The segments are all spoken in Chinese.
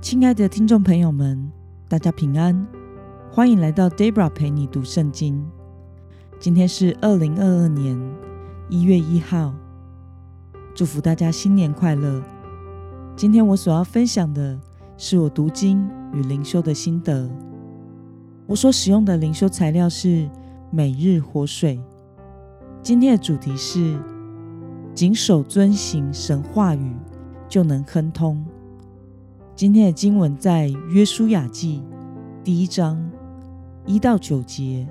亲爱的听众朋友们，大家平安，欢迎来到 Debra 陪你读圣经。今天是二零二二年一月一号，祝福大家新年快乐。今天我所要分享的是我读经与灵修的心得。我所使用的灵修材料是每日活水。今天的主题是谨守遵行神话语，就能亨通。今天的经文在约书亚记第一章一到九节。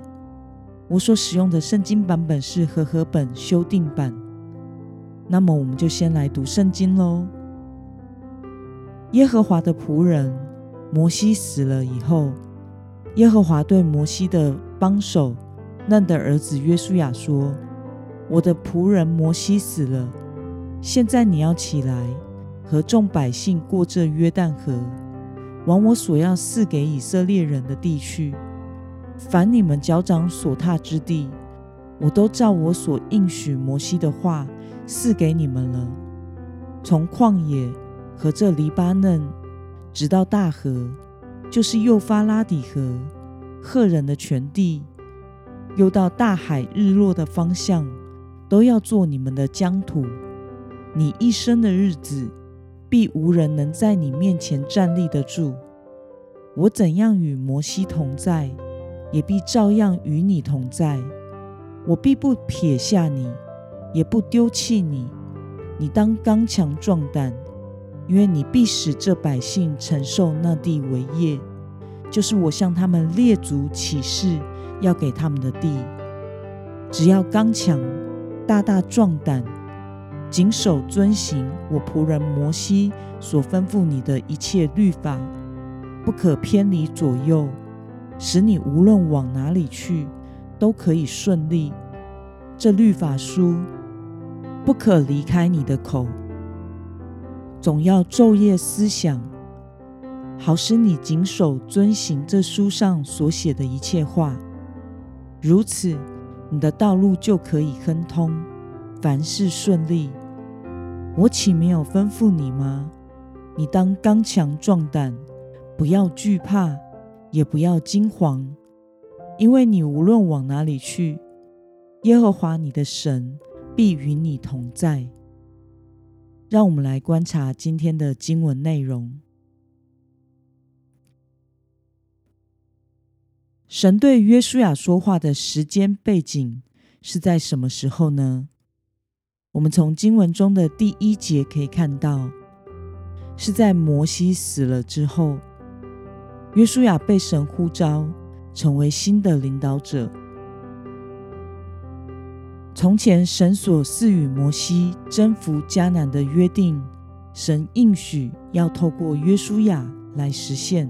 我所使用的圣经版本是和合本修订版。那么，我们就先来读圣经喽。耶和华的仆人摩西死了以后，耶和华对摩西的帮手嫩的儿子约书亚说：“我的仆人摩西死了，现在你要起来。”和众百姓过这约旦河，往我所要赐给以色列人的地去。凡你们脚掌所踏之地，我都照我所应许摩西的话赐给你们了。从旷野和这黎巴嫩，直到大河，就是幼发拉底河，赫人的全地，又到大海日落的方向，都要做你们的疆土。你一生的日子。必无人能在你面前站立得住。我怎样与摩西同在，也必照样与你同在。我必不撇下你，也不丢弃你。你当刚强壮胆，因为你必使这百姓承受那地为业，就是我向他们列祖起誓要给他们的地。只要刚强，大大壮胆。谨守遵行我仆人摩西所吩咐你的一切律法，不可偏离左右，使你无论往哪里去都可以顺利。这律法书不可离开你的口，总要昼夜思想，好使你谨守遵行这书上所写的一切话。如此，你的道路就可以亨通，凡事顺利。我岂没有吩咐你吗？你当刚强壮胆，不要惧怕，也不要惊惶，因为你无论往哪里去，耶和华你的神必与你同在。让我们来观察今天的经文内容。神对约书亚说话的时间背景是在什么时候呢？我们从经文中的第一节可以看到，是在摩西死了之后，约书亚被神呼召成为新的领导者。从前神所赐予摩西征服迦南的约定，神应许要透过约书亚来实现。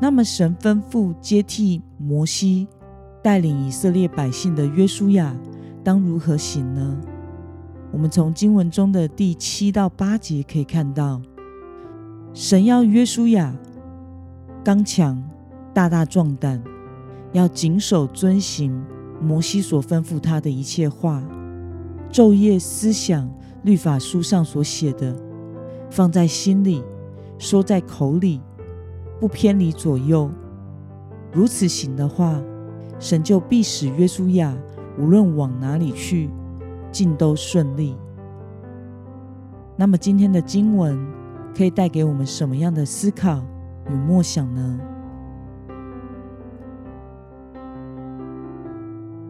那么，神吩咐接替摩西带领以色列百姓的约书亚。当如何行呢？我们从经文中的第七到八节可以看到，神要约书亚刚强、大大壮胆，要谨守遵行摩西所吩咐他的一切话，昼夜思想律法书上所写的，放在心里，说在口里，不偏离左右。如此行的话，神就必使约书亚。无论往哪里去，尽都顺利。那么，今天的经文可以带给我们什么样的思考与默想呢？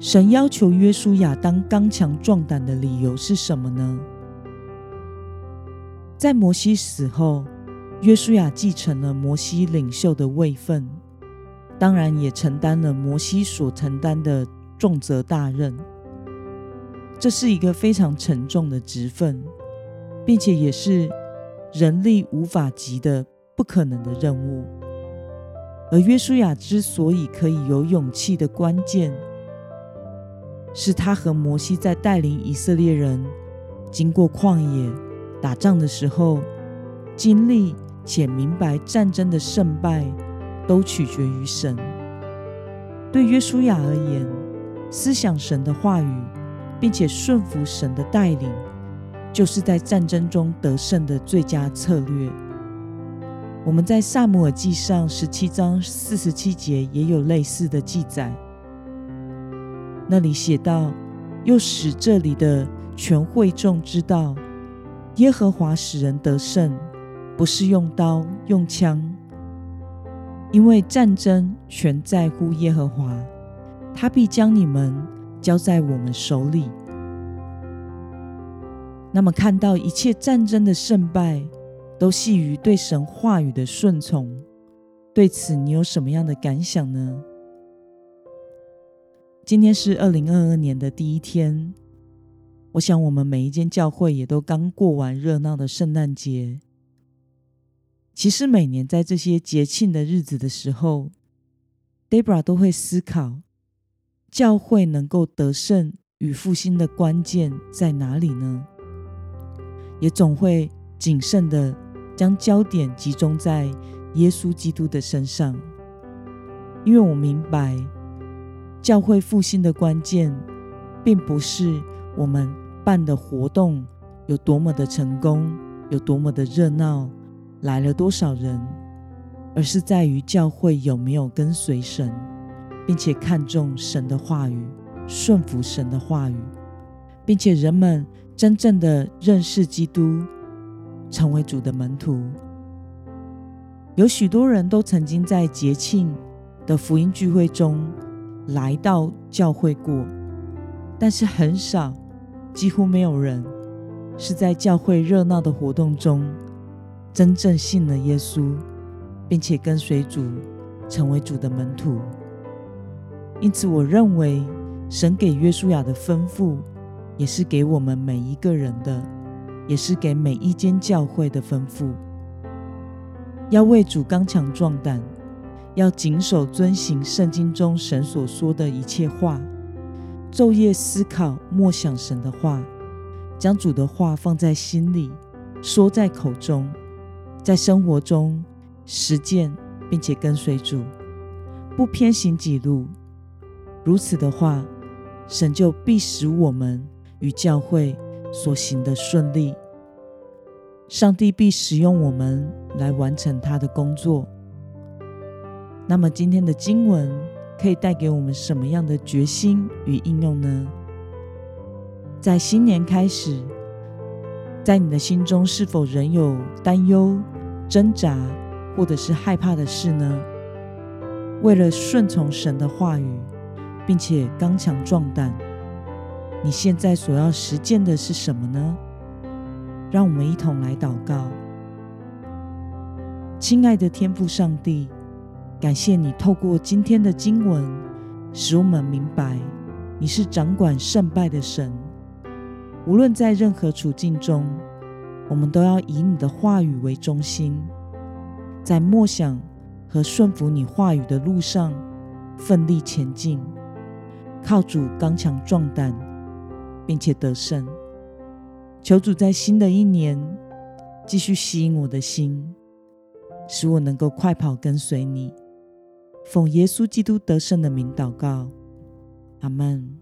神要求约书亚当刚强壮胆的理由是什么呢？在摩西死后，约书亚继承了摩西领袖的位分，当然也承担了摩西所承担的。重责大任，这是一个非常沉重的职分，并且也是人力无法及的不可能的任务。而约书亚之所以可以有勇气的关键，是他和摩西在带领以色列人经过旷野打仗的时候，经历且明白战争的胜败都取决于神。对约书亚而言，思想神的话语，并且顺服神的带领，就是在战争中得胜的最佳策略。我们在萨姆尔记上十七章四十七节也有类似的记载，那里写道：“又使这里的全会众知道，耶和华使人得胜，不是用刀用枪，因为战争全在乎耶和华，他必将你们交在我们手里。”那么，看到一切战争的胜败。都系于对神话语的顺从。对此，你有什么样的感想呢？今天是二零二二年的第一天，我想我们每一间教会也都刚过完热闹的圣诞节。其实，每年在这些节庆的日子的时候，Debra 都会思考，教会能够得胜与复兴的关键在哪里呢？也总会谨慎的。将焦点集中在耶稣基督的身上，因为我明白教会复兴的关键，并不是我们办的活动有多么的成功，有多么的热闹，来了多少人，而是在于教会有没有跟随神，并且看重神的话语，顺服神的话语，并且人们真正的认识基督。成为主的门徒，有许多人都曾经在节庆的福音聚会中来到教会过，但是很少，几乎没有人是在教会热闹的活动中真正信了耶稣，并且跟随主成为主的门徒。因此，我认为神给约书亚的吩咐，也是给我们每一个人的。也是给每一间教会的吩咐：要为主刚强壮胆，要谨守遵行圣经中神所说的一切话，昼夜思考默想神的话，将主的话放在心里，说在口中，在生活中实践，并且跟随主，不偏行己路。如此的话，神就必使我们与教会。所行的顺利，上帝必使用我们来完成他的工作。那么，今天的经文可以带给我们什么样的决心与应用呢？在新年开始，在你的心中是否仍有担忧、挣扎，或者是害怕的事呢？为了顺从神的话语，并且刚强壮胆。你现在所要实践的是什么呢？让我们一同来祷告。亲爱的天父上帝，感谢你透过今天的经文，使我们明白你是掌管胜败的神。无论在任何处境中，我们都要以你的话语为中心，在默想和顺服你话语的路上奋力前进，靠主刚强壮胆。并且得胜，求主在新的一年继续吸引我的心，使我能够快跑跟随你。奉耶稣基督得胜的名祷告，阿门。